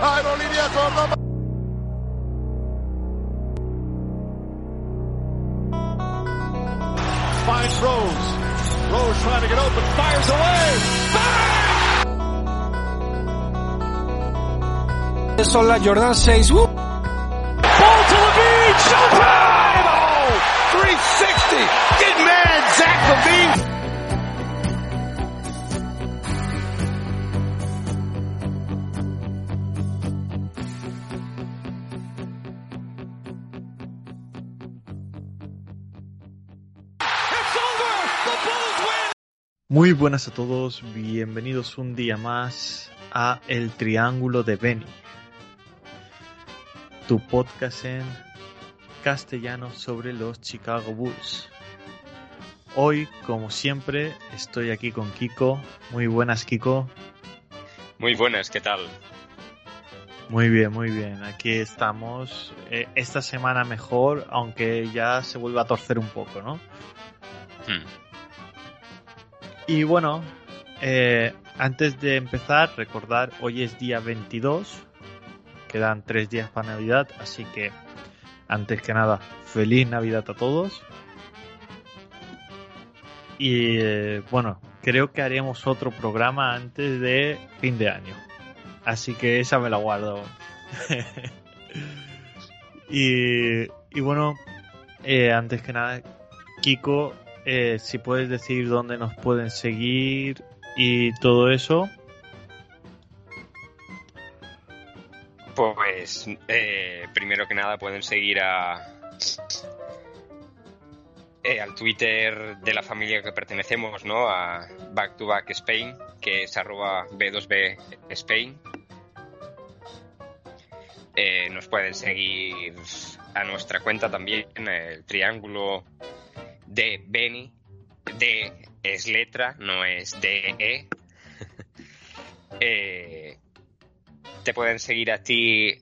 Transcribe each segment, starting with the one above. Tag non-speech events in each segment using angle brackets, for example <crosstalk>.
Aerolíneas Córdoba. Finds Rose. Rose trying to get open, fires away. Bang! Son la Jordan 6. Woo! Uh. Ball to Levine. Showtime! Oh, 360. Get mad, Zach Levine. Muy buenas a todos, bienvenidos un día más a El Triángulo de Benny, tu podcast en castellano sobre los Chicago Bulls. Hoy, como siempre, estoy aquí con Kiko. Muy buenas, Kiko. Muy buenas, ¿qué tal? Muy bien, muy bien. Aquí estamos. Eh, esta semana mejor, aunque ya se vuelve a torcer un poco, ¿no? Hmm. Y bueno, eh, antes de empezar, recordar, hoy es día 22, quedan tres días para Navidad, así que antes que nada, feliz Navidad a todos. Y eh, bueno, creo que haremos otro programa antes de fin de año, así que esa me la guardo. <laughs> y, y bueno, eh, antes que nada, Kiko, eh, si puedes decir dónde nos pueden seguir y todo eso. Pues eh, primero que nada pueden seguir a eh, al Twitter de la familia que pertenecemos, ¿no? A Back to Back Spain, que es arroba B2B Spain. Eh, nos pueden seguir a nuestra cuenta también, el triángulo de Benny. D es letra, no es DE. <laughs> eh, te pueden seguir a ti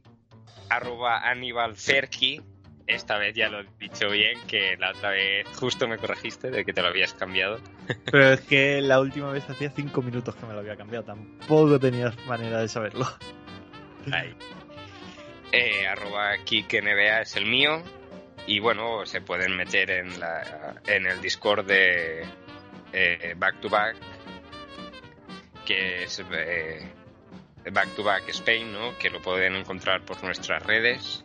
arroba Aníbal Ferki. Esta vez ya lo he dicho bien, que la otra vez justo me corregiste de que te lo habías cambiado. <laughs> Pero es que la última vez hacía cinco minutos que me lo había cambiado, tampoco tenías manera de saberlo. Ahí. Eh, arroba KikNBA es el mío. Y bueno, se pueden meter en, la, en el Discord de eh, Back to Back, que es eh, Back to Back Spain, ¿no? que lo pueden encontrar por nuestras redes.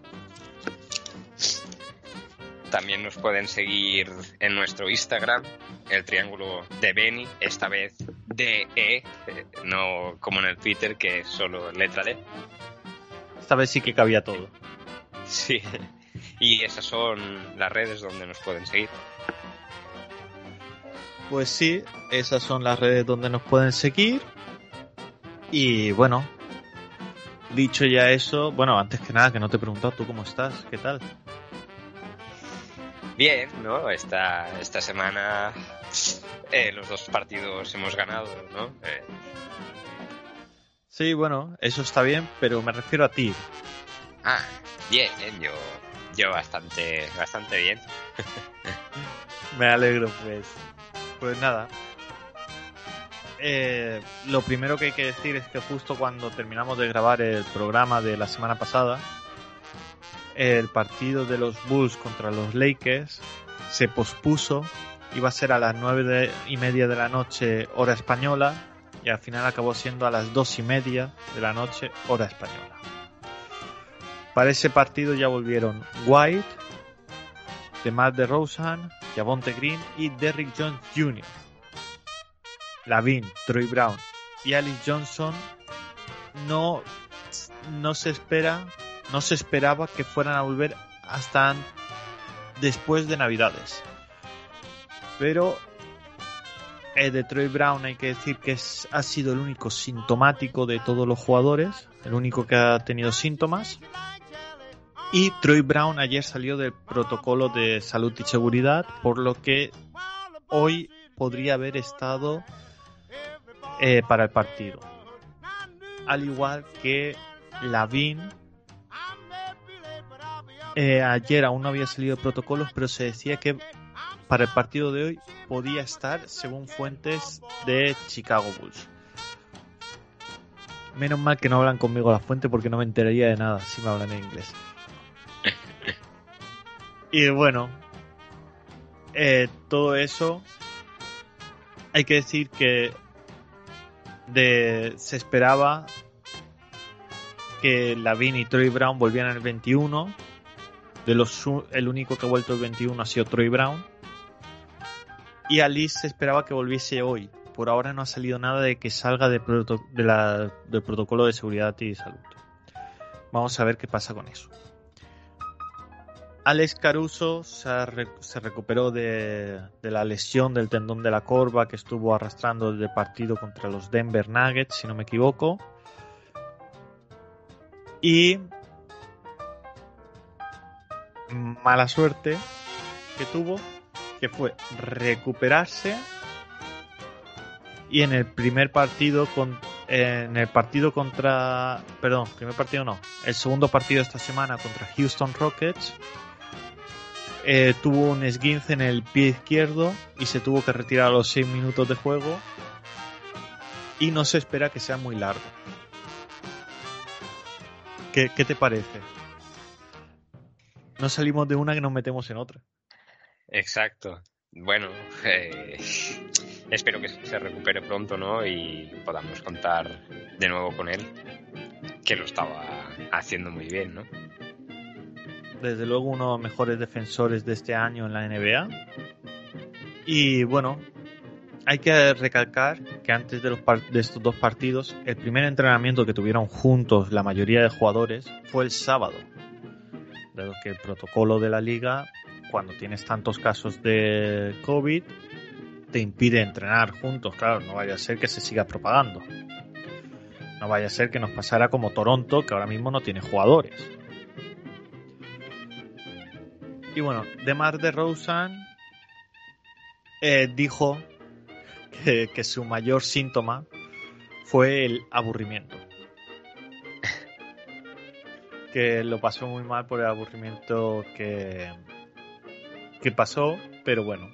También nos pueden seguir en nuestro Instagram, el triángulo de Benny, esta vez DE, eh, no como en el Twitter, que es solo letra D. Esta vez sí que cabía todo. Sí. Y esas son las redes donde nos pueden seguir. Pues sí, esas son las redes donde nos pueden seguir. Y bueno, dicho ya eso, bueno, antes que nada, que no te he preguntado tú cómo estás, ¿qué tal? Bien, ¿no? Esta, esta semana eh, los dos partidos hemos ganado, ¿no? Eh, Sí, bueno, eso está bien, pero me refiero a ti. ah, bien, yo, yo bastante, bastante bien. <laughs> Me alegro, pues. Pues nada. Eh, lo primero que hay que decir es que justo cuando terminamos de grabar el programa de la semana pasada, el partido de los Bulls contra los Lakers se pospuso. Iba a ser a las nueve y media de la noche, hora española, y al final acabó siendo a las dos y media de la noche, hora española. Para ese partido ya volvieron White, DeMar DeRozan, Javonte Green y Derrick Jones Jr. Lavin, Troy Brown y Alice Johnson no, no se espera, no se esperaba que fueran a volver hasta después de Navidades. Pero eh, de Troy Brown hay que decir que es, ha sido el único sintomático de todos los jugadores, el único que ha tenido síntomas. Y Troy Brown ayer salió del protocolo de salud y seguridad, por lo que hoy podría haber estado eh, para el partido. Al igual que Lavin, eh, ayer aún no había salido protocolos, pero se decía que para el partido de hoy podía estar según fuentes de Chicago Bulls. Menos mal que no hablan conmigo la fuente porque no me enteraría de nada si me hablan en inglés. Y bueno, eh, todo eso hay que decir que de, se esperaba que Lavin y Troy Brown volvieran el 21. De los, el único que ha vuelto el 21 ha sido Troy Brown. Y Alice se esperaba que volviese hoy. Por ahora no ha salido nada de que salga de del protocolo de seguridad y salud. Vamos a ver qué pasa con eso. Alex Caruso se, recuperó de, la lesión del tendón de la corva que estuvo arrastrando desde el partido contra los Denver Nuggets, si no me equivoco. Y mala suerte que tuvo, que fue recuperarse y en el primer partido en el partido contra perdón primer partido no el segundo partido esta semana contra Houston Rockets eh, tuvo un esguince en el pie izquierdo y se tuvo que retirar a los 6 minutos de juego y no se espera que sea muy largo. ¿Qué, te parece? No salimos de una que nos metemos en otra. Exacto. Bueno, <laughs> eh, espero que se recupere pronto, ¿no? Y podamos contar de nuevo con él, que lo estaba haciendo muy bien, ¿no? Desde luego uno de los mejores defensores de este año en la NBA. Y bueno, hay que recalcar que antes de, estos dos partidos, el primer entrenamiento que tuvieron juntos la mayoría de jugadores fue el sábado. Dado que el protocolo de la liga, cuando tienes tantos casos de COVID, te impide entrenar juntos. Claro, no vaya a ser que se siga propagando. No vaya a ser que nos pasara como Toronto, que ahora mismo no tiene jugadores. Y bueno, Demar de Rosen eh, dijo que, su mayor síntoma fue el aburrimiento. <laughs> que lo pasó muy mal por el aburrimiento que, que pasó, pero bueno,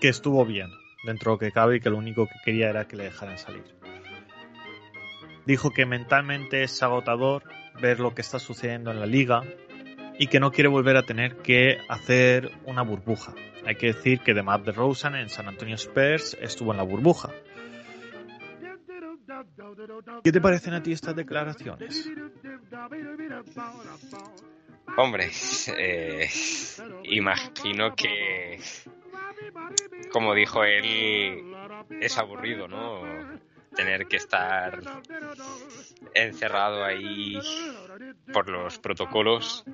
que estuvo bien dentro de lo que cabe y que lo único que quería era que le dejaran salir. Dijo que mentalmente es agotador ver lo que está sucediendo en la liga, y que no quiere volver a tener que hacer una burbuja. Hay que decir que DeMar DeRozan en San Antonio Spurs estuvo en la burbuja. ¿Qué te parecen a ti estas declaraciones? Hombre, eh, imagino que, como dijo él, es aburrido, ¿no? Tener que estar encerrado ahí por los protocolos.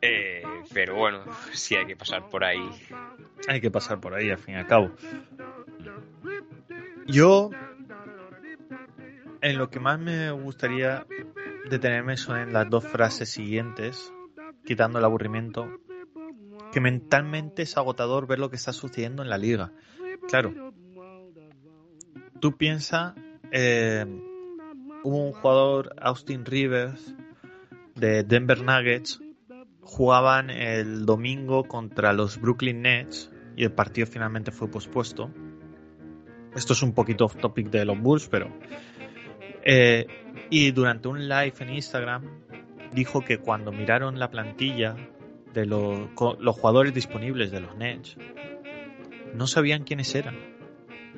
Eh, pero bueno, sí hay que pasar por ahí. Hay que pasar por ahí, al fin y al cabo. Yo, en lo que más me gustaría detenerme son en las dos frases siguientes, quitando el aburrimiento, que mentalmente es agotador ver lo que está sucediendo en la liga. Claro, tú piensas, eh, hubo un jugador, Austin Rivers, de Denver Nuggets jugaban el domingo contra los Brooklyn Nets y el partido finalmente fue pospuesto. Esto es un poquito off topic de los Bulls, pero... Eh, y durante un live en Instagram dijo que cuando miraron la plantilla de los, los jugadores disponibles de los Nets, no sabían quiénes eran.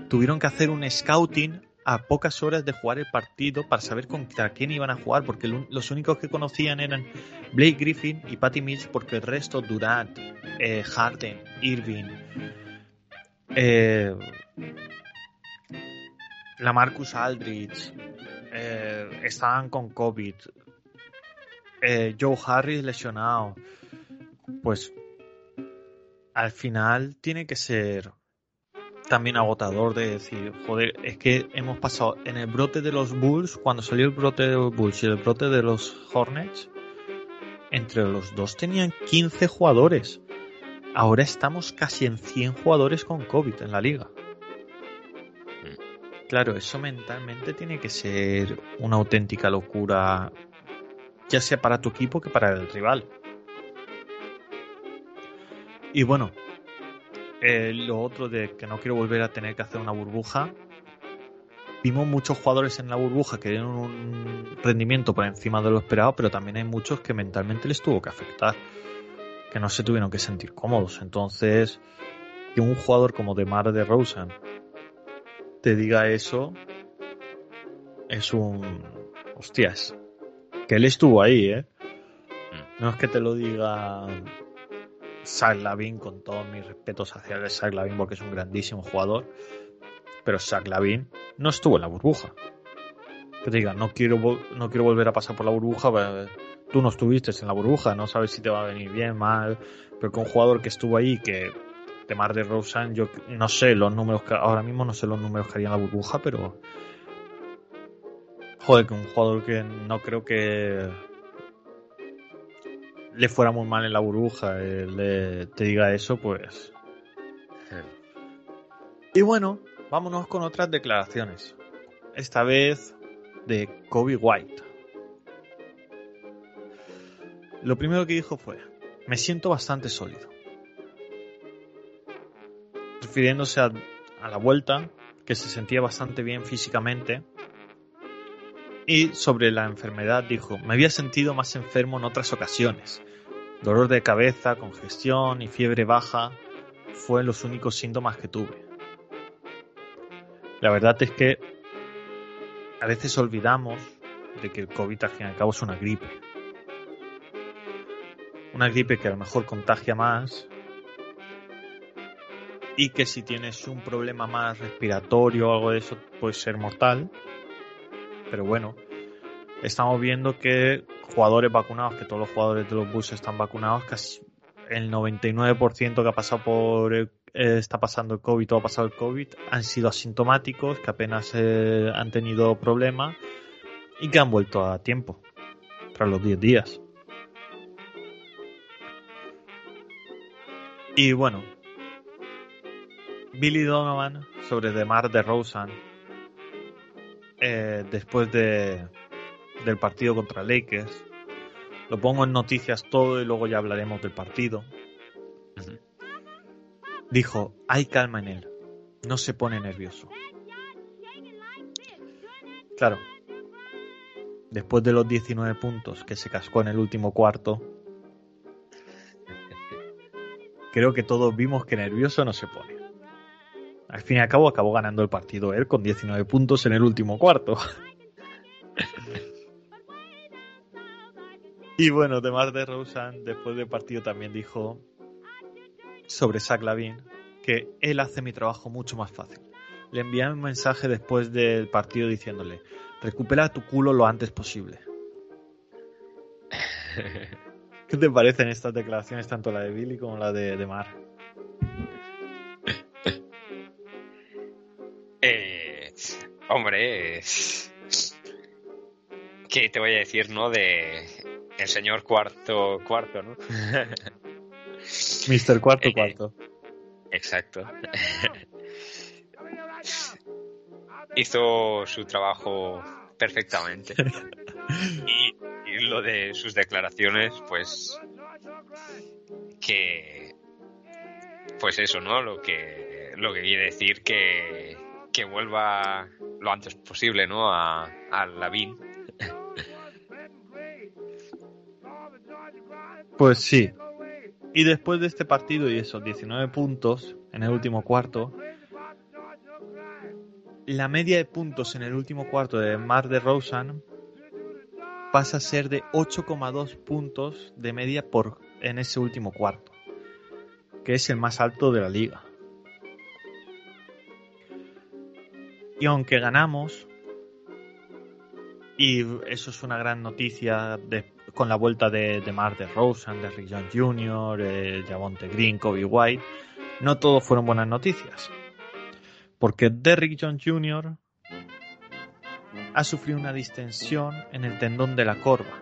Tuvieron que hacer un scouting a pocas horas de jugar el partido para saber contra quién iban a jugar, porque los únicos que conocían eran Blake Griffin y Patty Mills, porque el resto, Durant, eh, Harden, Irving, eh, la Marcus Aldridge, eh, estaban con COVID, eh, Joe Harris lesionado, pues al final tiene que ser también agotador de decir, joder, es que hemos pasado en el brote de los Bulls, cuando salió el brote de los Bulls y el brote de los Hornets, entre los dos tenían 15 jugadores. Ahora estamos casi en 100 jugadores con COVID en la liga. Claro, eso mentalmente tiene que ser una auténtica locura, ya sea para tu equipo que para el rival. Y bueno, eh, lo otro de que no quiero volver a tener que hacer una burbuja. Vimos muchos jugadores en la burbuja que dieron un rendimiento por encima de lo esperado, pero también hay muchos que mentalmente les tuvo que afectar, que no se tuvieron que sentir cómodos. Entonces, que un jugador como Demar de Rosen te diga eso, es un. Hostias. Que él estuvo ahí, ¿eh? No es que te lo diga Zach Lavin, con todos mis respetos hacia Zach Lavin, porque es un grandísimo jugador, pero Zach Lavin no estuvo en la burbuja. Que te diga, no quiero, no quiero volver a pasar por la burbuja, pues, tú no estuviste en la burbuja, no sabes si te va a venir bien, mal, pero con un jugador que estuvo ahí, que de Mar de Rosen, yo no sé los números que ahora mismo no sé los números que haría en la burbuja, pero joder, que un jugador que no creo que le fuera muy mal en la burbuja, le, te diga eso, pues. Y bueno, vámonos con otras declaraciones. Esta vez de Kobe White. Lo primero que dijo fue, me siento bastante sólido. Refiriéndose a la vuelta, que se sentía bastante bien físicamente. Y sobre la enfermedad dijo, me había sentido más enfermo en otras ocasiones, Dolor de cabeza, congestión y fiebre baja fueron los únicos síntomas que tuve. La verdad es que a veces olvidamos de que el COVID al fin y al cabo es una gripe. Una gripe que a lo mejor contagia más y que si tienes un problema más respiratorio o algo de eso puede ser mortal. Pero bueno, estamos viendo que jugadores vacunados, que todos los jugadores de los Bulls están vacunados, casi el 99% que ha pasado por eh, está pasando el COVID o ha pasado el COVID han sido asintomáticos, que apenas eh, han tenido problemas y que han vuelto a tiempo, tras los 10 días. Y bueno, Billy Donovan sobre DeMar DeRozan eh, después de, del partido contra Lakers. Lo pongo en noticias todo y luego ya hablaremos del partido. Dijo, hay calma en él. No se pone nervioso. Claro. Después de los 19 puntos que se cascó en el último cuarto, creo que todos vimos que nervioso no se pone. Al fin y al cabo acabó ganando el partido él con 19 puntos en el último cuarto. Y bueno, además de Rosen, después del partido también dijo sobre Zach Lavin que él hace mi trabajo mucho más fácil. Le envié un mensaje después del partido diciéndole, recupera tu culo lo antes posible. <laughs> ¿Qué te parecen estas declaraciones, tanto la de Billy como la de, de Mar? <laughs> Eh, hombre, ¿qué te voy a decir, no? De el señor cuarto cuarto, ¿no? <laughs> Mister cuarto Eh, cuarto. Exacto. <laughs> Hizo su trabajo perfectamente. <laughs> Y, y lo de sus declaraciones, pues que pues eso, ¿no? Lo que lo que quiere decir que que vuelva lo antes posible, ¿no? A, a Lavín. Pues sí. Y después de este partido y esos 19 puntos en el último cuarto, la media de puntos en el último cuarto de Mar de Rosen pasa a ser de 8,2 puntos de media por en ese último cuarto, que es el más alto de la liga. Y aunque ganamos, y eso es una gran noticia con la vuelta de, de Mar de Rosen, de Rick Jones Jr., eh, Green, Kobe White, no todo fueron buenas noticias. Porque Derrick John Jr. ha sufrido una distensión en el tendón de la corva.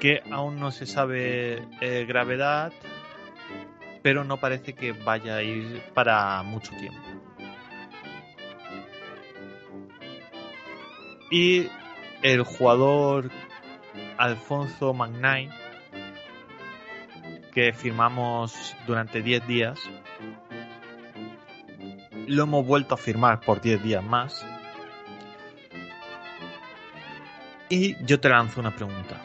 Que aún no se sabe eh, gravedad, pero no parece que vaya a ir para mucho tiempo. Y el jugador Alfonso Magnay, que firmamos durante 10 días, lo hemos vuelto a firmar por 10 días más. Y yo te lanzo una pregunta.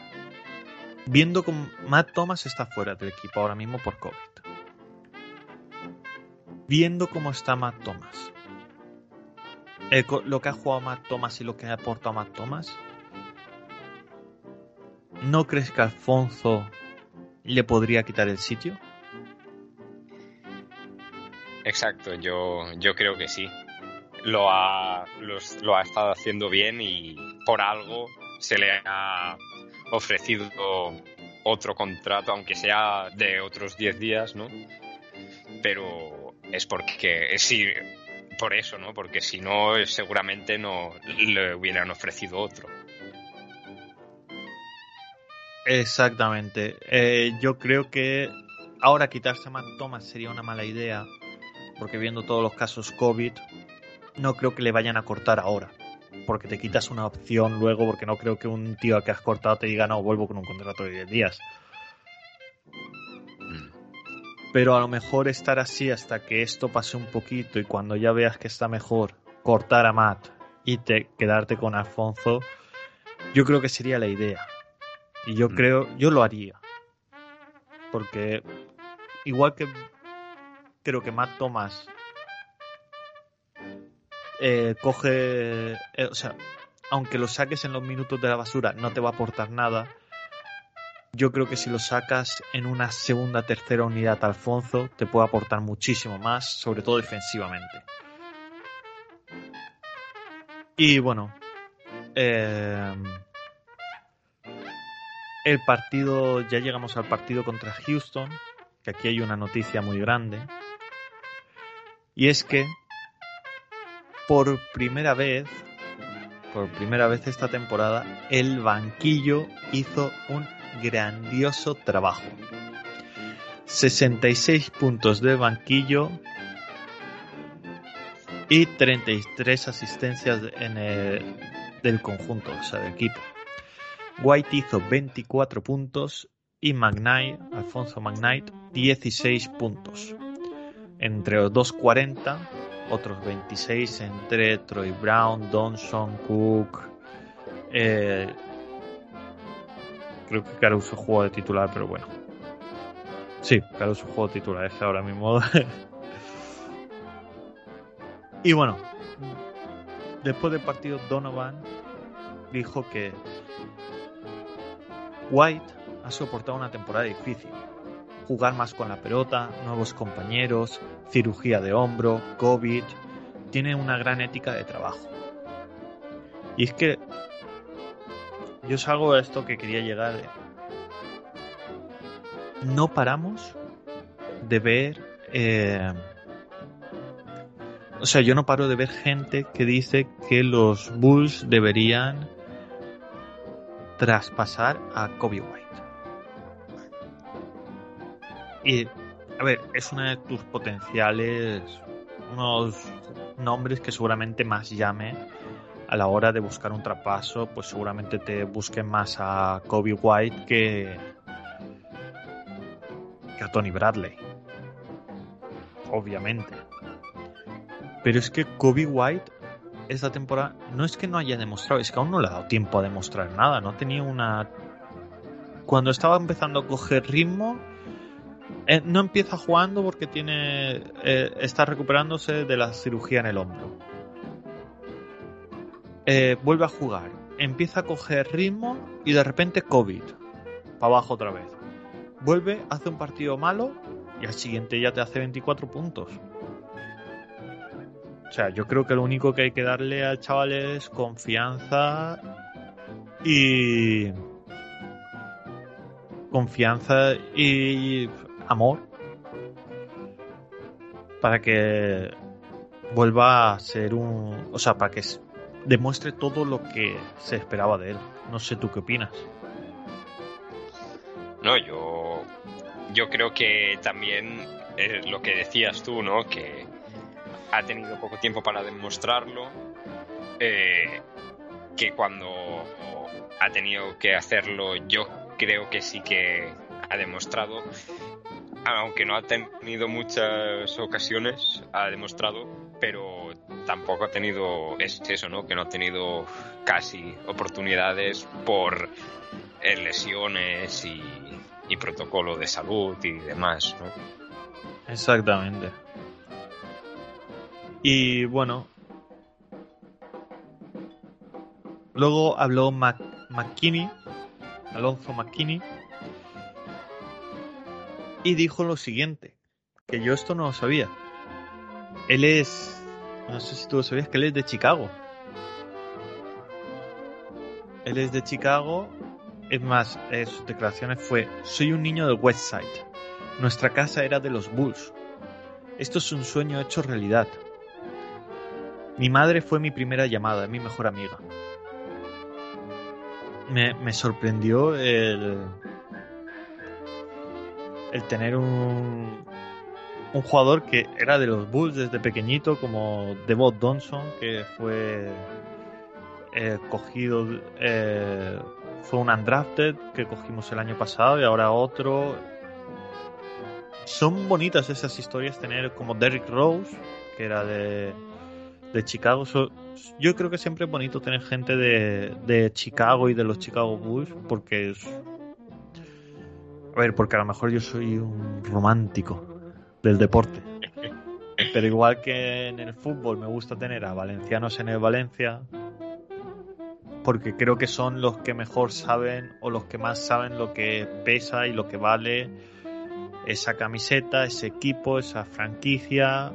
Viendo que Matt Thomas está fuera del equipo ahora mismo por COVID. Viendo cómo está Matt Thomas. Lo que ha jugado Matt Thomas y lo que ha aportado Matt Thomas. ¿No crees que Alfonso le podría quitar el sitio? Exacto, yo, yo creo que sí. Lo ha, lo ha estado haciendo bien y por algo se le ha ofrecido otro contrato, aunque sea de otros 10 días, ¿no? Pero es porque sí, por eso, ¿no? Porque si no, seguramente no le hubieran ofrecido otro. Exactamente. Eh, yo creo que ahora quitarse a Matt Thomas sería una mala idea, porque viendo todos los casos COVID, no creo que le vayan a cortar ahora, porque te quitas una opción luego, porque no creo que un tío que has cortado te diga, no, vuelvo con un contrato de 10 días. Pero a lo mejor estar así hasta que esto pase un poquito y cuando ya veas que está mejor, cortar a Matt y te, quedarte con Alfonso, yo creo que sería la idea. Y yo mm. creo, yo lo haría. Porque igual que creo que Matt Thomas eh, coge, eh, o sea, aunque lo saques en los minutos de la basura, no te va a aportar nada. Yo creo que si lo sacas en una segunda, tercera unidad, Alfonso, te puede aportar muchísimo más, sobre todo defensivamente. Y bueno, eh, el partido, ya llegamos al partido contra Houston, que aquí hay una noticia muy grande. Y es que por primera vez, por primera vez esta temporada, el banquillo hizo un grandioso trabajo. 66 puntos de banquillo y 33 asistencias en el, del conjunto, o sea, del equipo. White hizo 24 puntos y McKnight, Alfonso McKnight, 16 puntos. Entre los 2.40, otros 26 entre Troy Brown, Donson, Cook. Eh, creo que Caruso jugó de titular, pero bueno. Sí, Caruso jugó de titular, es ahora mismo. <laughs> y bueno, después del partido, Donovan dijo que White ha soportado una temporada difícil. Jugar más con la pelota, nuevos compañeros, cirugía de hombro, COVID. Tiene una gran ética de trabajo. Y es que yo salgo a esto que quería llegar. No paramos de ver... Eh, o sea, yo no paro de ver gente que dice que los Bulls deberían traspasar a Kobe White. Y, a ver, es uno de tus potenciales, unos nombres que seguramente más llame a la hora de buscar un traspaso, pues seguramente te busquen más a Kobe White que, que a Tony Bradley. Obviamente. Pero es que Kobe White esta temporada no es que no haya demostrado, es que aún no le ha dado tiempo a demostrar nada. No tenía una. Cuando estaba empezando a coger ritmo, eh, no empieza jugando porque tiene eh, está recuperándose de la cirugía en el hombro. Eh, vuelve a jugar, empieza a coger ritmo y de repente COVID. Para abajo otra vez. Vuelve, hace un partido malo y al siguiente ya te hace 24 puntos. O sea, yo creo que lo único que hay que darle al chaval es confianza y. Confianza y amor. para que vuelva a ser un, o sea, para que demuestre todo lo que se esperaba de él. No sé tú qué opinas. No, yo yo creo que también es lo que decías tú, ¿no? Que ha tenido poco tiempo para demostrarlo. Eh, que cuando ha tenido que hacerlo, yo creo que sí que ha demostrado. Aunque no ha tenido muchas ocasiones, ha demostrado, pero tampoco ha tenido, es eso, ¿no? Que no ha tenido casi oportunidades por eh, lesiones y, protocolo de salud y demás, ¿no? Exactamente. Y bueno. Luego habló Mac Alonso McKinney, y dijo lo siguiente, que yo esto no lo sabía. Él es, no sé si tú sabías, que él es de Chicago. Él es de Chicago, es más, eh, sus declaraciones fue, soy un niño del West Side. Nuestra casa era de los Bulls. Esto es un sueño hecho realidad. Mi madre fue mi primera llamada, mi mejor amiga. Me, me sorprendió el, el tener un, un jugador que era de los Bulls desde pequeñito, como Devot Donson, que fue eh, cogido, eh, fue un undrafted que cogimos el año pasado y ahora otro. Son bonitas esas historias, tener como Derrick Rose, que era de, de Chicago. Yo creo que siempre es bonito tener gente de, de Chicago y de los Chicago Bulls, porque es. A ver, porque a lo mejor yo soy un romántico del deporte. Pero igual que en el fútbol me gusta tener a valencianos en el Valencia, porque creo que son los que mejor saben o los que más saben lo que pesa y lo que vale esa camiseta, ese equipo, esa franquicia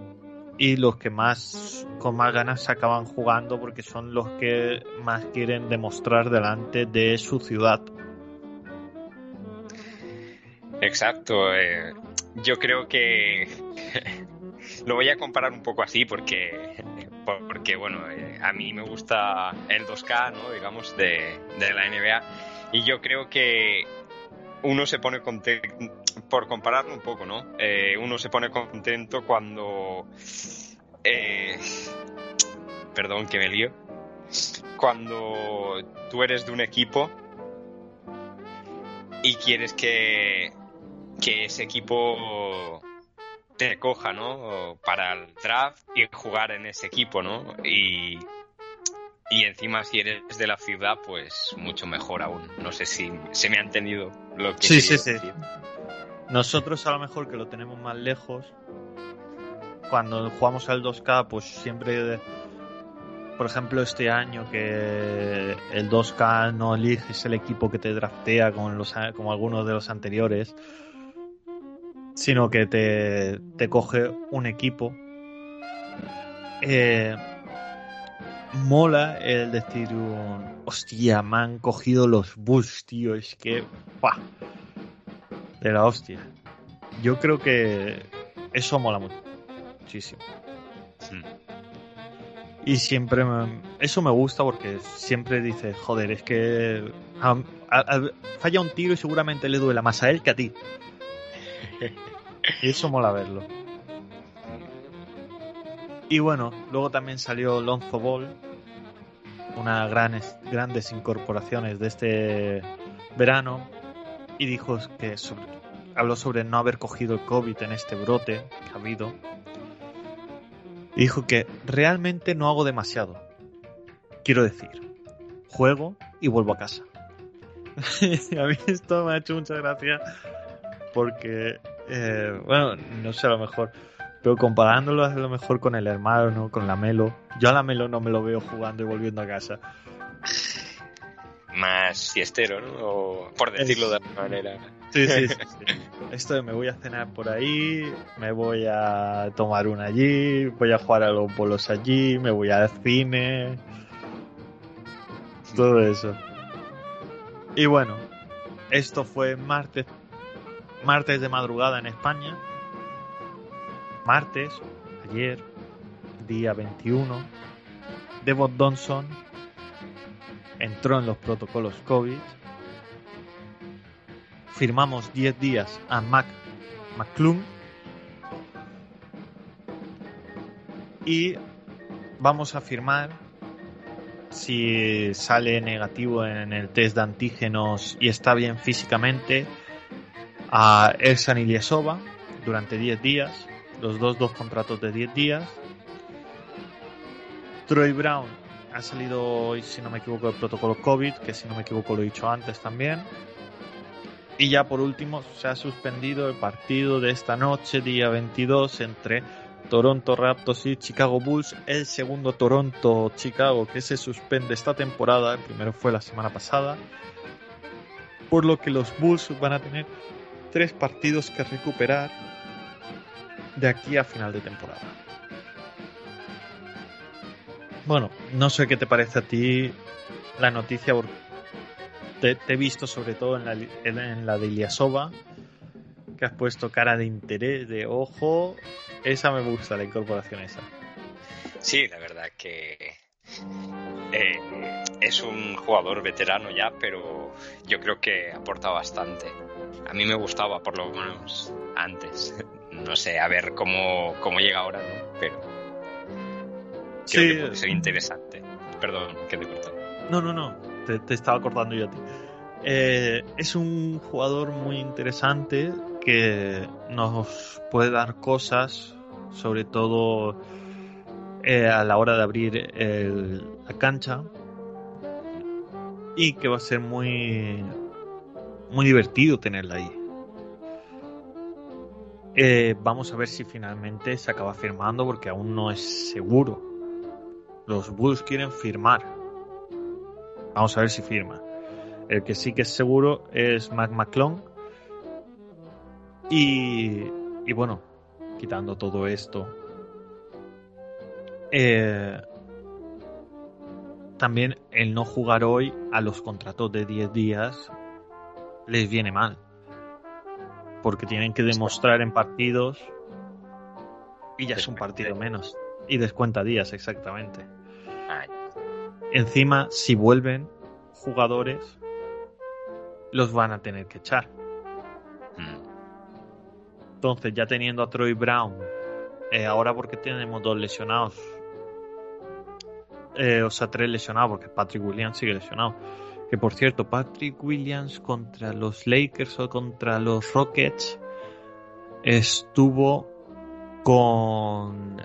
y los que más con más ganas se acaban jugando porque son los que más quieren demostrar delante de su ciudad. Exacto. eh, yo creo que <laughs> lo voy a comparar un poco así porque, porque bueno, eh, a mí me gusta el 2K, ¿no? Digamos, de, de la NBA. Y yo creo que uno se pone contento, por compararlo un poco, ¿no? Eh, uno se pone contento cuando... eh, perdón que me lío. Cuando tú eres de un equipo y quieres que, que ese equipo te coja, ¿no? Para el draft y jugar en ese equipo, ¿no? Y, y encima si eres de la ciudad, pues mucho mejor aún. No sé si se me ha entendido lo que Sí, sí, sí. decir. Nosotros a lo mejor que lo tenemos más lejos, cuando jugamos al 2K, pues siempre, por ejemplo, este año que el 2K no eliges el equipo que te draftea como, los, como algunos de los anteriores, sino que te, te coge un equipo. Eh, mola el decir un, hostia, me han cogido los Bulls, tío, es que, ¡pah! de la hostia. Yo creo que eso mola mucho. Muchísimo. Mm. Y siempre me- eso me gusta porque siempre dices, joder, es que a- a- a- falla un tiro y seguramente le duela más a él que a ti. Y eso mola verlo. Y bueno, luego también salió Lonzo Ball, una gran, grandes incorporaciones de este verano, y dijo que sobre, habló sobre no haber cogido el COVID en este brote que ha habido. Y dijo que realmente no hago demasiado. Quiero decir, juego y vuelvo a casa. <laughs> esto me ha hecho mucha gracia porque, eh, bueno, no sé a lo mejor, pero comparándolo a lo mejor con el hermano, ¿no? con la Melo, yo a la Melo no me lo veo jugando y volviendo a casa. Más siestero, ¿no? O, por decirlo de alguna manera. Sí, sí, <laughs> sí, sí. Esto de me voy a cenar por ahí, me voy a tomar una allí, voy a jugar a los bolos allí, me voy al cine. Todo eso. Y bueno, esto fue martes, martes de madrugada en España. martes, ayer, día 21, Devon Donson entró en los protocolos COVID. Firmamos 10 días a Mac McClung y vamos a firmar si sale negativo en el test de antígenos y está bien físicamente a Ersan Ilyasova durante 10 días, los dos dos contratos de 10 días. Troy Brown ha salido hoy, si no me equivoco, el protocolo COVID, que si no me equivoco lo he dicho antes también. Y ya por último se ha suspendido el partido de esta noche, día 22, entre Toronto Raptors y Chicago Bulls, el segundo Toronto-Chicago que se suspende esta temporada, el primero fue la semana pasada, por lo que los Bulls van a tener tres partidos que recuperar de aquí a final de temporada. Bueno, no sé qué te parece a ti la noticia, porque te, he visto sobre todo en la, en la de Iliasova, que has puesto cara de interés, de ojo. Esa me gusta, la incorporación esa. Sí, la verdad que eh, es un jugador veterano ya, pero yo creo que aporta bastante. A mí me gustaba, por lo menos antes. <laughs> No sé, a ver cómo, cómo llega ahora, ¿no? Pero creo sí. que puede ser interesante. Perdón, que te corto. No, no, no. Te, te estaba cortando yo a ti. Eh, es un jugador muy interesante que nos puede dar cosas, sobre todo eh, a la hora de abrir la cancha, y que va a ser muy, muy divertido tenerla ahí. Eh, vamos a ver si finalmente se acaba firmando porque aún no es seguro. Los Bulls quieren firmar. Vamos a ver si firma. El que sí que es seguro es Mac McClung y, bueno, quitando todo esto, eh, también el no jugar hoy a los contratos de 10 días les viene mal. Porque tienen que demostrar en partidos y ya es un partido menos. Y descuenta días, exactamente. Encima, si vuelven jugadores, los van a tener que echar. Entonces, ya teniendo a Troy Brown, eh, ahora porque tenemos dos lesionados, eh, o sea, tres lesionados, porque Patrick Williams sigue lesionado. Que por cierto, Patrick Williams contra los Lakers o contra los Rockets estuvo con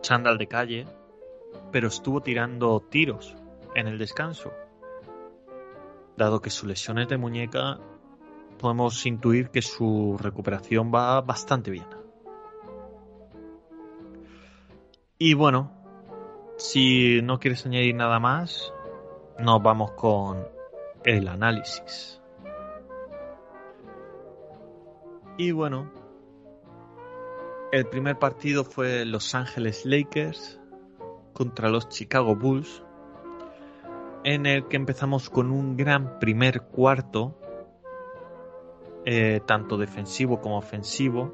chándal de calle, pero estuvo tirando tiros en el descanso. Dado que sus lesiones de muñeca podemos intuir que su recuperación va bastante bien. Y bueno, si no quieres añadir nada más, nos vamos con el análisis. Y bueno, el primer partido fue Los Ángeles Lakers contra los Chicago Bulls, en el que empezamos con un gran primer cuarto eh, tanto defensivo como ofensivo,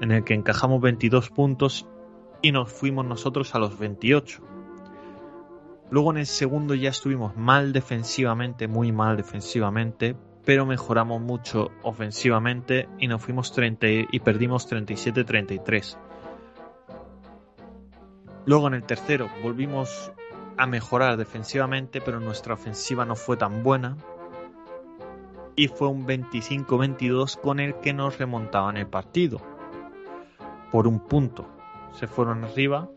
en el que encajamos 22 puntos y nos fuimos nosotros a los 28. Luego en el segundo ya estuvimos mal defensivamente, muy mal defensivamente, pero mejoramos mucho ofensivamente y nos fuimos 30 y perdimos 37-33. Luego en el tercero volvimos a mejorar defensivamente, pero nuestra ofensiva no fue tan buena y fue un 25-22 con el que nos remontaban el partido. Por un punto. Se fueron arriba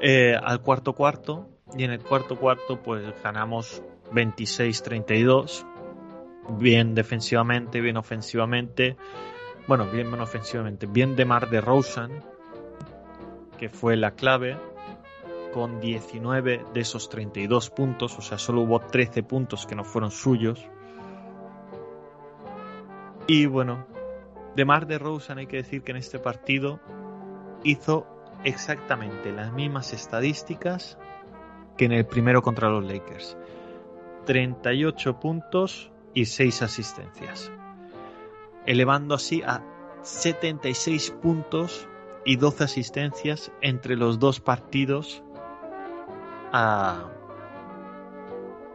eh, al cuarto cuarto y en el cuarto cuarto pues ganamos 26-32. Bien defensivamente, bien ofensivamente. Bueno, bien, bien ofensivamente. Bien de Mar de Rosen, que fue la clave con 19 de esos 32 puntos, o sea, solo hubo 13 puntos que no fueron suyos. Y bueno, de Mar de Rosen hay que decir que en este partido hizo exactamente las mismas estadísticas que en el primero contra los Lakers. 38 puntos y 6 asistencias. Elevando así a 76 puntos y 12 asistencias entre los dos partidos a,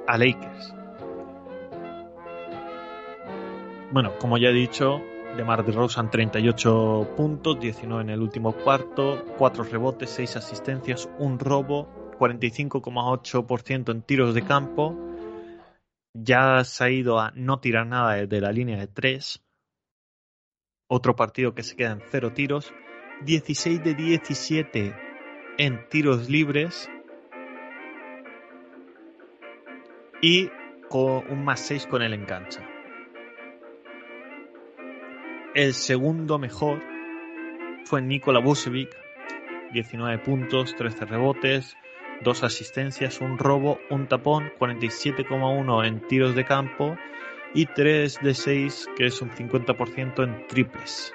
a Lakers. Bueno, como ya he dicho, DeMar DeRozan 38 puntos, 19 en el último cuarto, 4 rebotes, 6 asistencias, un robo, 45,8% en tiros de campo. Ya se ha ido a no tirar nada de la línea de 3. Otro partido que se queda en 0 tiros. 16 de 17 en tiros libres. Y con un más 6 con el engancha. El segundo mejor fue Nikola Vucevic, 19 puntos, 13 rebotes, 2 asistencias, un robo, un tapón, 47,1 en tiros de campo y 3 de 6, que es un 50% en triples.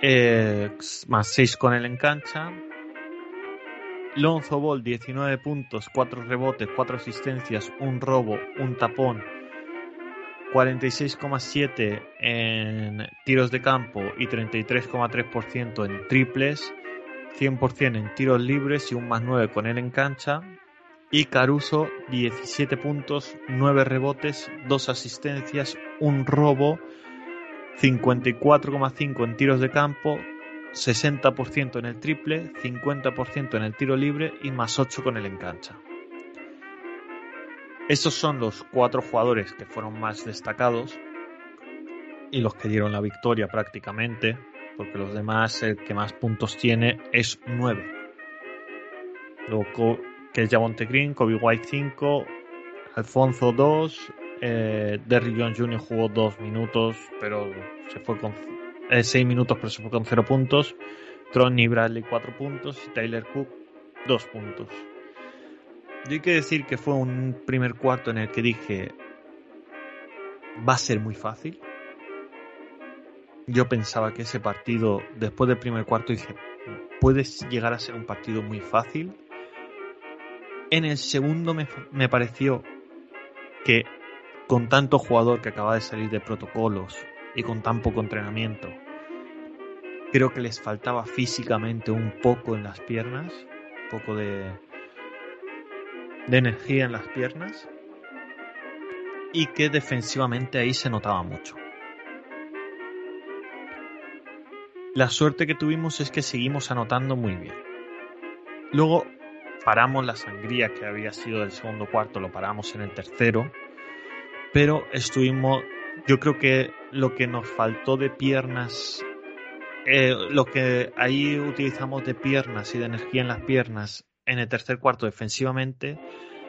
Eh, más 6 con el engancha. Lonzo Ball, 19 puntos, 4 rebotes, 4 asistencias, un robo, un tapón, 46,7 en tiros de campo y 33,3% en triples, 100% en tiros libres y un más 9 con él en cancha. Y Caruso 17 puntos, 9 rebotes, 2 asistencias, un robo, 54,5 en tiros de campo, 60% en el triple, 50% en el tiro libre y más 8 con el en cancha. Estos son los cuatro jugadores que fueron más destacados y los que dieron la victoria prácticamente, porque los demás, el que más puntos tiene es 9. Luego, que es Javonte Green, Kobe White 5, Alfonso 2, eh, Derrick Jones Jr. jugó 2 minutos, pero se fue con 6 eh, minutos, pero se fue con 0 puntos. Tronny Bradley 4 puntos y Tyler Cook 2 puntos. Yo hay que decir que fue un primer cuarto en el que dije, va a ser muy fácil. Yo pensaba que ese partido, después del primer cuarto, dije, puede llegar a ser un partido muy fácil. En el segundo me, me pareció que con tanto jugador que acaba de salir de protocolos y con tan poco entrenamiento, creo que les faltaba físicamente un poco en las piernas, un poco de, de energía en las piernas y que defensivamente ahí se notaba mucho. La suerte que tuvimos es que seguimos anotando muy bien. Luego paramos la sangría que había sido del segundo cuarto, lo paramos en el tercero, pero estuvimos, yo creo que lo que nos faltó de piernas, eh, lo que ahí utilizamos de piernas y de energía en las piernas en el tercer cuarto defensivamente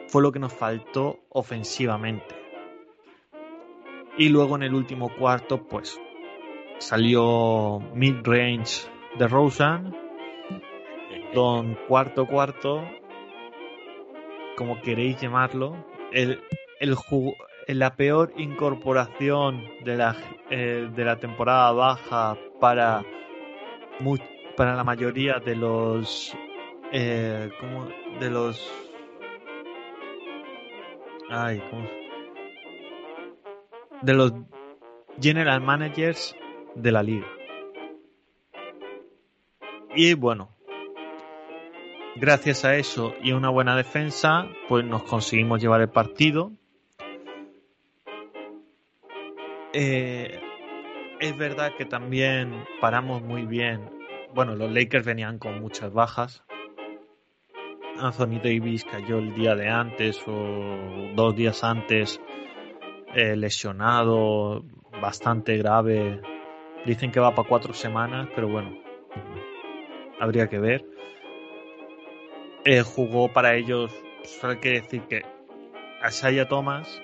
fue lo que nos faltó ofensivamente. Y luego en el último cuarto, pues salió mid-range de Rosen, don cuarto cuarto, como queréis llamarlo, el, el la peor incorporación de la, eh, de la temporada baja para, para la mayoría de los eh, como de los ay de los general managers de la liga. Y bueno gracias a eso y una buena defensa pues nos conseguimos llevar el partido. Eh, es verdad que también paramos muy bien. Bueno los Lakers venían con muchas bajas Anthony Davis cayó el día de antes o dos días antes eh, lesionado, bastante grave. Dicen que va para cuatro semanas, pero bueno, habría que ver. Eh, jugó para ellos, solo hay que decir que Asaya Thomas,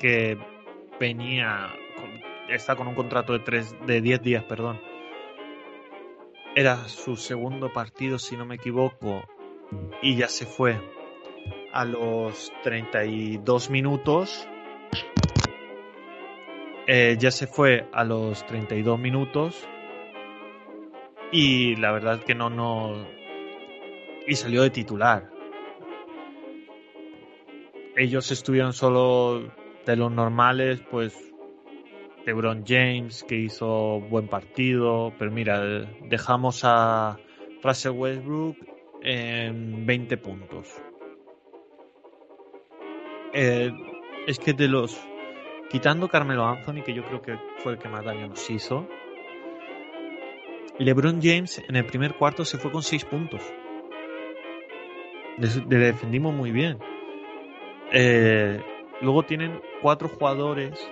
que venía, está con un contrato de, tres, de 10 días, perdón. Era su segundo partido, si no me equivoco, y ya se fue a los 32 minutos. Eh, ya se fue a los 32 minutos y la verdad que no, no. Y salió de titular. Ellos estuvieron solo de los normales, pues LeBron James que hizo buen partido, pero mira, dejamos a Russell Westbrook en 20 puntos. Eh, es que de los quitando Carmelo Anthony, que yo creo que fue el que más daño nos hizo, LeBron James en el primer cuarto se fue con 6 puntos. Le defendimos muy bien. Eh, luego tienen cuatro jugadores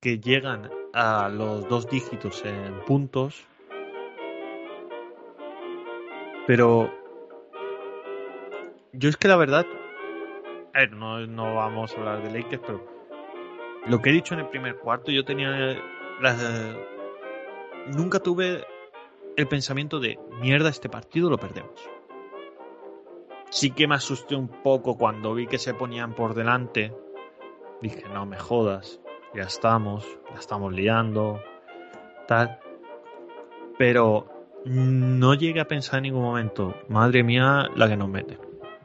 que llegan a los dos dígitos en puntos. Pero yo es que la verdad, a ver, no, no vamos a hablar de Lakers, pero lo que he dicho en el primer cuarto, yo tenía nunca tuve el pensamiento de mierda, este partido lo perdemos. Sí que me asusté un poco cuando vi que se ponían por delante. Dije, no me jodas, ya estamos, la estamos liando, tal. Pero no llegué a pensar en ningún momento, madre mía, la que nos mete.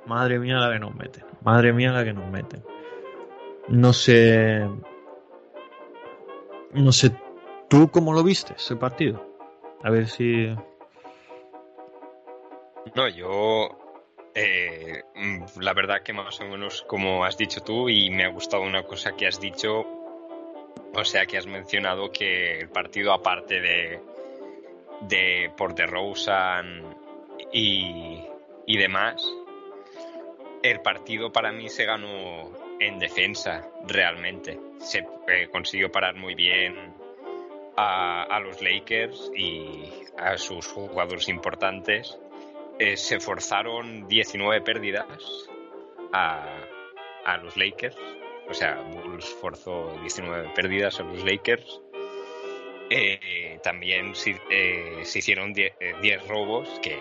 Madre mía, la que nos mete. Madre mía, la que nos mete. No sé. No sé, ¿tú cómo lo viste ese partido? A ver si. No, yo. Eh, la verdad que más o menos como has dicho tú, y me ha gustado una cosa que has dicho. O sea, que has mencionado que el partido, aparte de. de por y, y demás, el partido para mí se ganó en defensa, realmente. Se eh, consiguió parar muy bien a, los Lakers y a sus jugadores importantes. Eh, se forzaron 19 pérdidas a, a los Lakers. O sea, Bulls forzó 19 pérdidas a los Lakers. Eh, también se, se hicieron 10 robos, que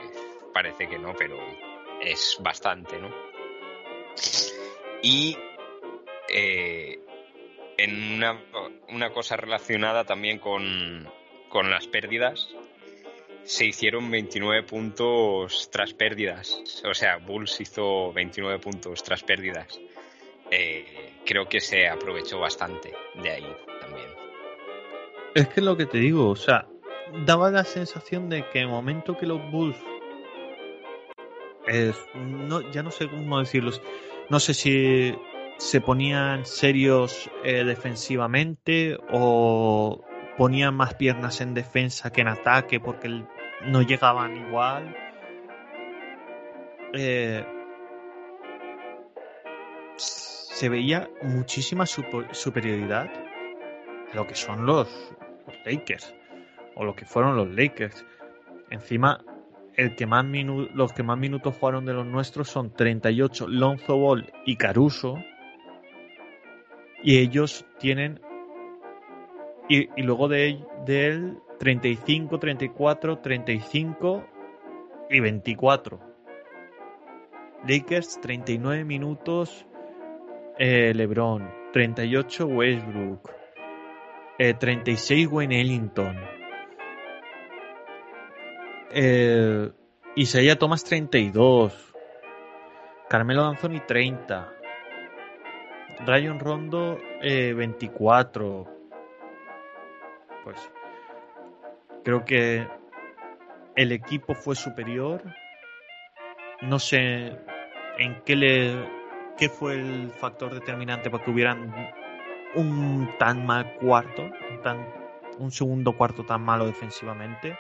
parece que no, pero es bastante, ¿no? Y eh, en una, cosa relacionada también con, las pérdidas, se hicieron 29 puntos tras pérdidas. O sea, Bulls hizo 29 puntos tras pérdidas. Eh, creo que se aprovechó bastante de ahí también. Es que es lo que te digo, o sea, daba la sensación de que el momento que los Bulls es, no, ya no sé cómo decirlos, no sé si se ponían serios eh, defensivamente o ponían más piernas en defensa que en ataque porque no llegaban igual. Eh, se veía muchísima superioridad de lo que son los, Lakers o lo que fueron los Lakers. Encima el que más los que más minutos jugaron de los nuestros son 38 Lonzo Ball y Caruso. Y ellos tienen. Y, luego de, él, 35, 34, 35 y 24. Lakers, 39 minutos. Eh, LeBron, 38 Westbrook, eh, 36 Wayne Ellington. Eh, Isaiah Thomas 32. Carmelo Anthony 30. Rayon Rondo 24. Eh, pues creo que el equipo fue superior. No sé en qué le qué fue el factor determinante para que hubieran un tan mal cuarto, un, segundo cuarto tan malo defensivamente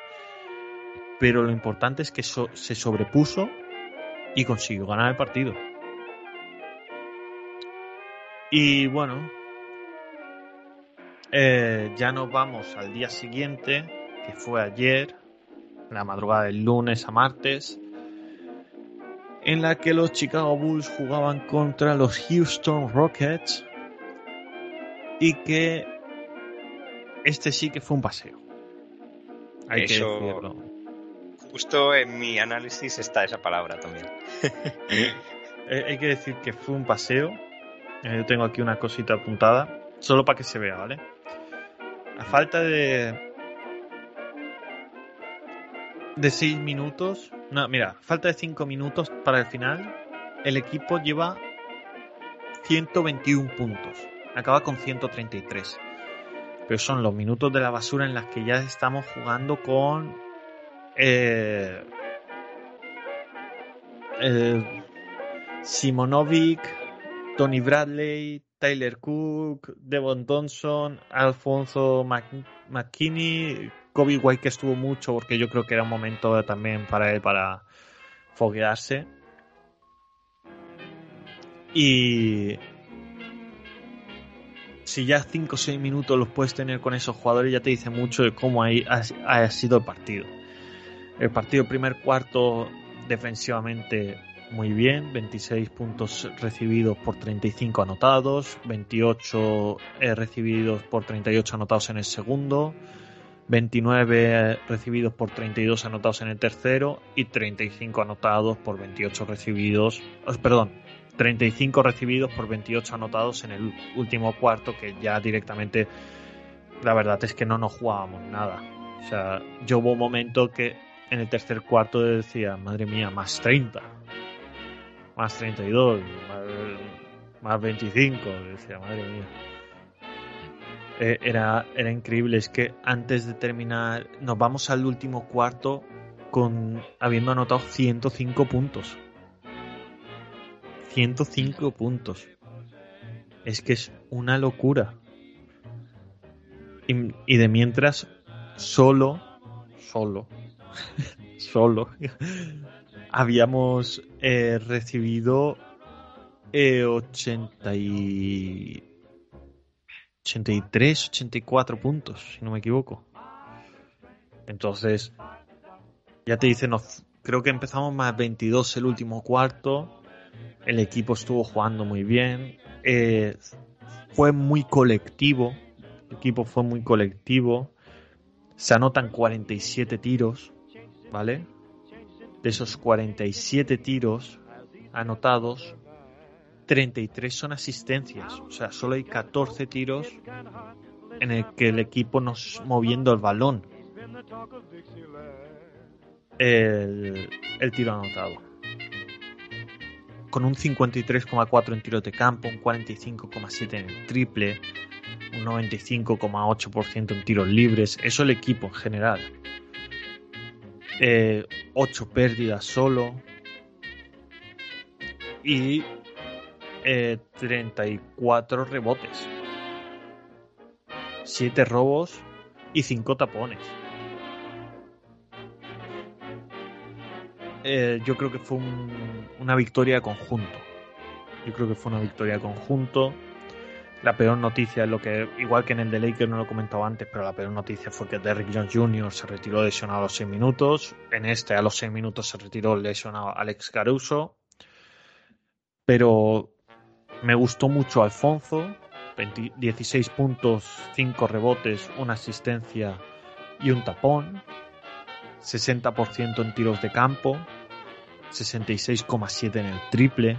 pero lo importante es que se sobrepuso y consiguió ganar el partido. Y bueno, eh, ya nos vamos al día siguiente, que fue ayer, la madrugada del lunes a martes, en la que los Chicago Bulls jugaban contra los Houston Rockets y que este sí que fue un paseo. Hay que decirlo justo en mi análisis está esa palabra también. <laughs> Eh, hay que decir que fue un paseo. Eh, yo tengo aquí una cosita apuntada, solo para que se vea, ¿vale? A falta de. de 6 minutos. No, mira, falta de 5 minutos para el final. El equipo lleva 121 puntos. Acaba con 133. pero son los minutos de la basura en las que ya estamos jugando con eh, eh, Simonovic, Tony Bradley, Tyler Cook, Devon Thompson, Alfonso McKinney, Kobe White que estuvo mucho porque yo creo que era un momento también para él para foguearse. Y si ya 5 o 6 minutos los puedes tener con esos jugadores, ya te dice mucho de cómo ha, sido el partido. El partido primer cuarto defensivamente muy bien, 26 puntos recibidos por 35 anotados, 28 eh, recibidos por 38 anotados en el segundo, 29 recibidos por 32 anotados en el tercero y 35 anotados por 28 recibidos, perdón, 35 recibidos por 28 anotados en el último cuarto que ya directamente la verdad es que no nos jugábamos nada. O sea, yo hubo un momento que en el tercer cuarto decía, madre mía, más 30, más 32, más, más 25, decía, madre mía. Eh, era, era increíble, es que antes de terminar, nos vamos al último cuarto con habiendo anotado 105 puntos. 105 puntos. Es que es una locura. Y, de mientras, solo, solo, <laughs> solo, <laughs> habíamos eh, recibido eh, 80 y 83, 84 puntos, si no me equivoco. Entonces, ya te dicen, creo que empezamos más 22 el último cuarto. El equipo estuvo jugando muy bien. Eh, fue muy colectivo. El equipo fue muy colectivo. Se anotan 47 tiros, ¿vale? De esos 47 tiros anotados, 33 son asistencias. O sea, solo hay 14 tiros en el que el equipo nos moviendo el balón. El, tiro anotado. Con un 53,4 en tiros de campo, un 45,7 en el triple, un 95,8% en tiros libres. Eso el equipo en general. 8 eh, pérdidas solo. Y 34 eh, rebotes. 7 robos y 5 tapones. Eh, yo creo que fue una victoria conjunto. Yo creo que fue una victoria conjunto. La peor noticia es lo que, igual que en el de Lakers no lo he comentado antes, pero la peor noticia fue que Derrick Jones Jr. se retiró lesionado a los 6 minutos. En este, a los 6 minutos, se retiró lesionado Alex Caruso. Pero me gustó mucho Alfonso. 16 puntos, 5 rebotes, una asistencia y un tapón. 60% en tiros de campo. 66,7 en el triple.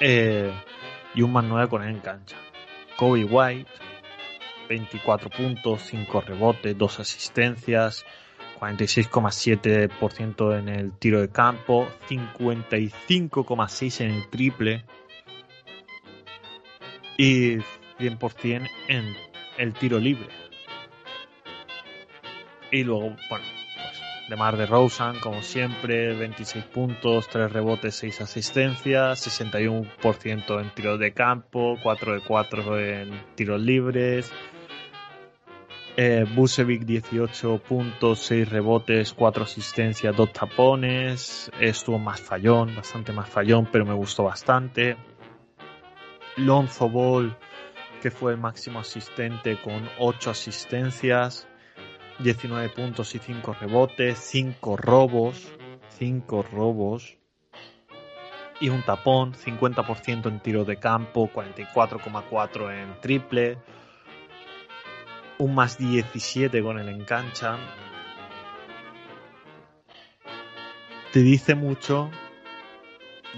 Eh, y un más 9 con él en cancha. Kobe White, 24 puntos, 5 rebotes, 2 asistencias, 46,7% en el tiro de campo, 55,6% en el triple y 100% en el tiro libre. Y luego, bueno, de Mar de Rosen, como siempre, 26 puntos, 3 rebotes, 6 asistencias, 61% en tiros de campo, 4 de 4 en tiros libres. Eh, Busevic 18 puntos, 6 rebotes, 4 asistencias, 2 tapones. Estuvo más fallón, bastante más fallón, pero me gustó bastante. Lonzo Ball, que fue el máximo asistente con 8 asistencias. 19 puntos y 5 rebotes, 5 robos, 5 robos y un tapón, 50% en tiro de campo, 44,4 en triple, un más 17 con el engancha. Te dice mucho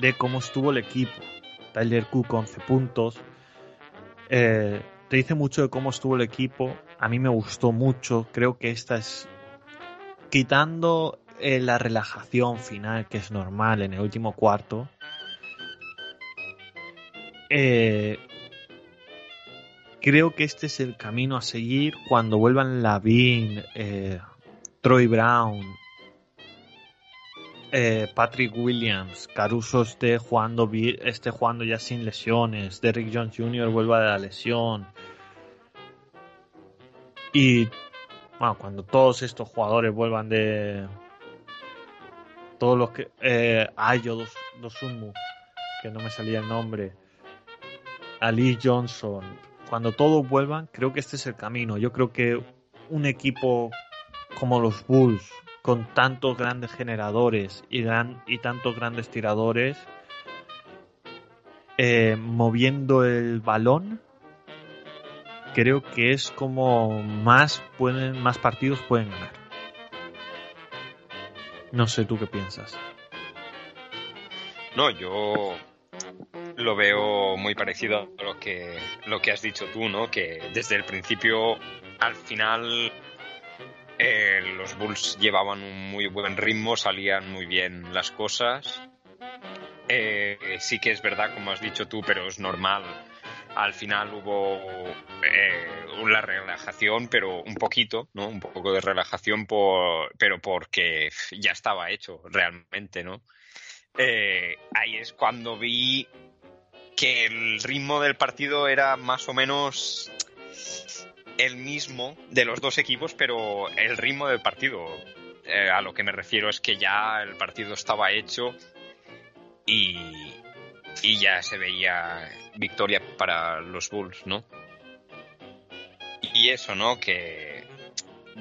de cómo estuvo el equipo. Tyler Cook 11 puntos. Eh, te dice mucho de cómo estuvo el equipo a mí me gustó mucho. Creo que esta es quitando eh, la relajación final que es normal en el último cuarto. Creo que este es el camino a seguir cuando vuelvan Lavin, eh, Troy Brown, eh, Patrick Williams, Caruso esté jugando, esté jugando ya sin lesiones, Derrick Jones Jr. vuelva de la lesión. Y bueno, cuando todos estos jugadores vuelvan de. Todos los que. Eh, Ayo dos, Dosunmu, que no me salía el nombre. Ali Johnson. Cuando todos vuelvan, creo que este es el camino. Yo creo que un equipo como los Bulls, con tantos grandes generadores y, tantos grandes tiradores, eh, moviendo el balón, creo que es como más partidos pueden ganar. No sé tú qué piensas. No, yo lo veo muy parecido a lo que lo que has dicho tú, ¿no? Que desde el principio al final eh, los Bulls llevaban un muy buen ritmo, salían muy bien las cosas. Eh, sí que es verdad, como has dicho tú, pero es normal. Al final hubo eh, una relajación, pero un poquito, ¿no? Un poco de relajación, por, pero porque ya estaba hecho realmente, ¿no? ahí es cuando vi que el ritmo del partido era más o menos el mismo de los dos equipos, pero el ritmo del partido. Eh, a lo que me refiero es que ya el partido estaba hecho y, y ya se veía victoria para los Bulls, ¿no? Y eso, ¿no? Que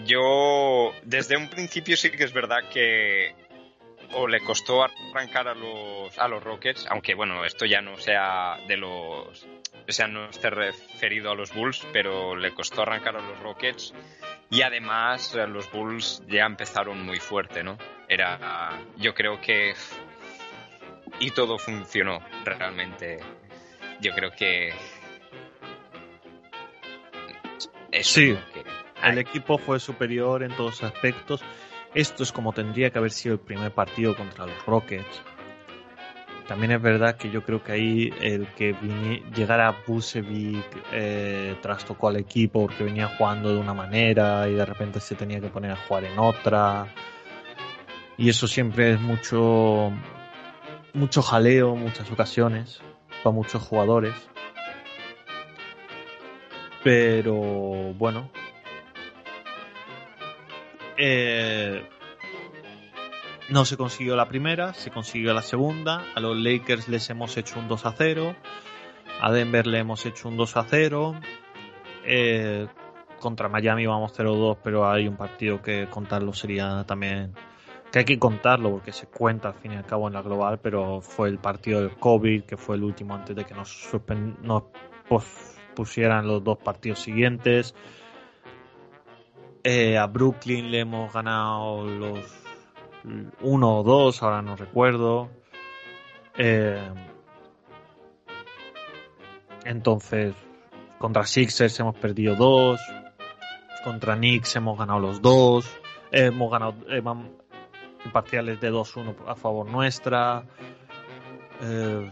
yo desde un principio sí que es verdad que o le costó arrancar a los, a los Rockets, aunque bueno, esto ya no sea de los o sea, no esté referido a los Bulls, pero le costó arrancar a los Rockets y además eh, los Bulls ya empezaron muy fuerte, ¿no? Era, yo creo que y todo funcionó realmente. Yo creo que sí, el equipo fue superior en todos aspectos. Esto es como tendría que haber sido el primer partido contra los Rockets también es verdad que yo creo que ahí el que llegara Busevic eh, trastocó al equipo porque venía jugando de una manera y de repente se tenía que poner a jugar en otra. Y eso siempre es mucho, mucho jaleo, muchas ocasiones, para muchos jugadores. Pero bueno. Eh, no se consiguió la primera, se consiguió la segunda. A los Lakers les hemos hecho un 2 a 0. A Denver le hemos hecho un 2 a 0. Eh, contra Miami vamos 0-2, pero hay un partido que contarlo sería también. que hay que contarlo porque se cuenta al fin y al cabo en la global, pero fue el partido del COVID, que fue el último antes de que nos, nos pusieran los dos partidos siguientes. Eh, a Brooklyn le hemos ganado los uno o dos, ahora no recuerdo. Eh, entonces, contra Sixers hemos perdido dos. Contra Knicks hemos ganado los dos. hemos ganado parciales de 2-1 a favor nuestra. Eh,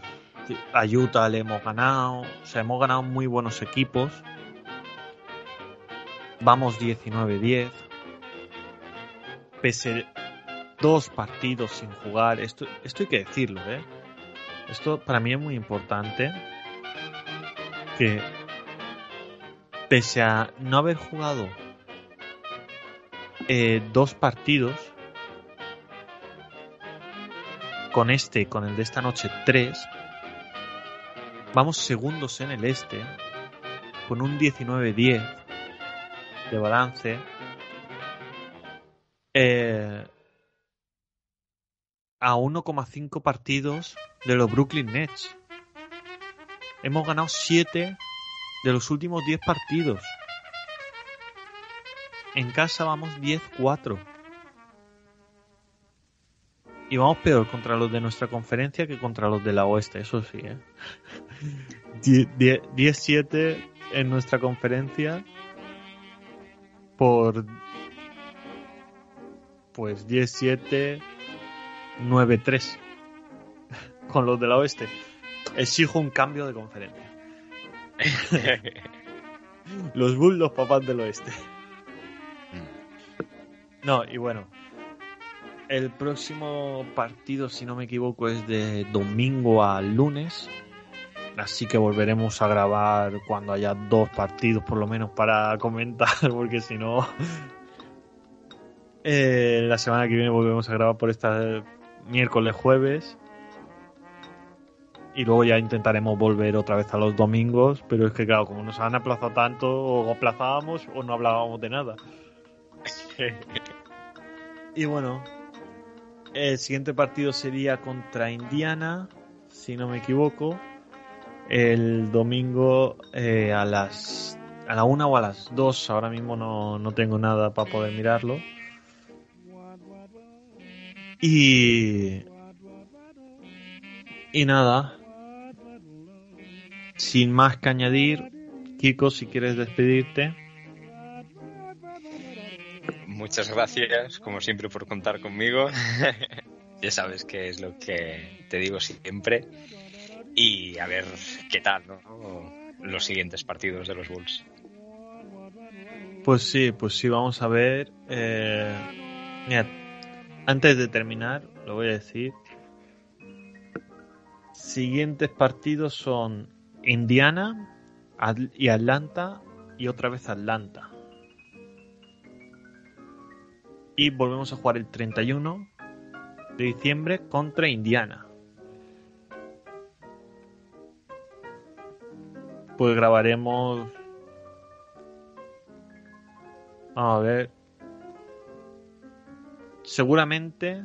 a Utah le hemos ganado. O sea, hemos ganado muy buenos equipos. Vamos 19-10. Pese dos partidos sin jugar. Esto, esto hay que decirlo, ¿eh? Esto para mí es muy importante. Que pese a no haber jugado eh, dos partidos, con este, con el de esta noche, tres, vamos segundos en el este, con un 19-10 de balance. Eh, a 1,5 partidos de los Brooklyn Nets. Hemos ganado 7 de los últimos 10 partidos. En casa vamos 10-4. Y vamos peor contra los de nuestra conferencia que contra los de la oeste, eso sí. ¿eh? <laughs> 10-7 en nuestra conferencia por pues 10-7 9-3 <laughs> con los de la oeste. Exijo un cambio de conferencia. <laughs> Los Bulls, los papás del oeste. No, y bueno. El próximo partido, si no me equivoco, es de domingo a lunes. Así que volveremos a grabar cuando haya dos partidos por lo menos para comentar, <laughs> porque si no... Eh, la semana que viene volvemos a grabar por esta miércoles, jueves. Y luego ya intentaremos volver otra vez a los domingos, pero es que claro, como nos han aplazado tanto, o aplazábamos o no hablábamos de nada. <laughs> y bueno, el siguiente partido sería contra Indiana, si no me equivoco, el domingo eh, a las a la una o a las dos. Ahora mismo no, no tengo nada para poder mirarlo. Y y nada, sin más que añadir, Kiko, si quieres despedirte. Muchas gracias, como siempre, por contar conmigo. <laughs> ya sabes que es lo que te digo siempre. Y a ver qué tal. Los siguientes partidos de los Bulls. Pues sí, pues sí, vamos a ver. Eh, antes de terminar, lo voy a decir. Siguientes partidos son Indiana y Atlanta y otra vez Atlanta. Y volvemos a jugar el 31 de diciembre contra Indiana. Pues grabaremos... Vamos a ver. Seguramente...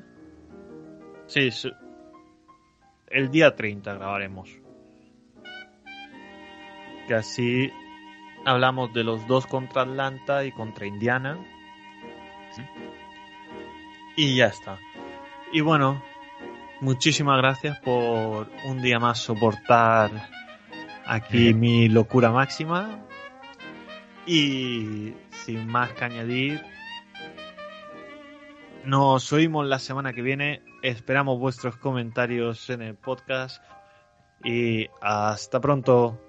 Sí, el día 30 grabaremos que así hablamos de los dos contra Atlanta y contra Indiana. Y ya está. Y bueno, muchísimas gracias por un día más soportar aquí mi locura máxima. Y sin más que añadir, nos oímos la semana que viene. Esperamos vuestros comentarios en el podcast. Y hasta pronto.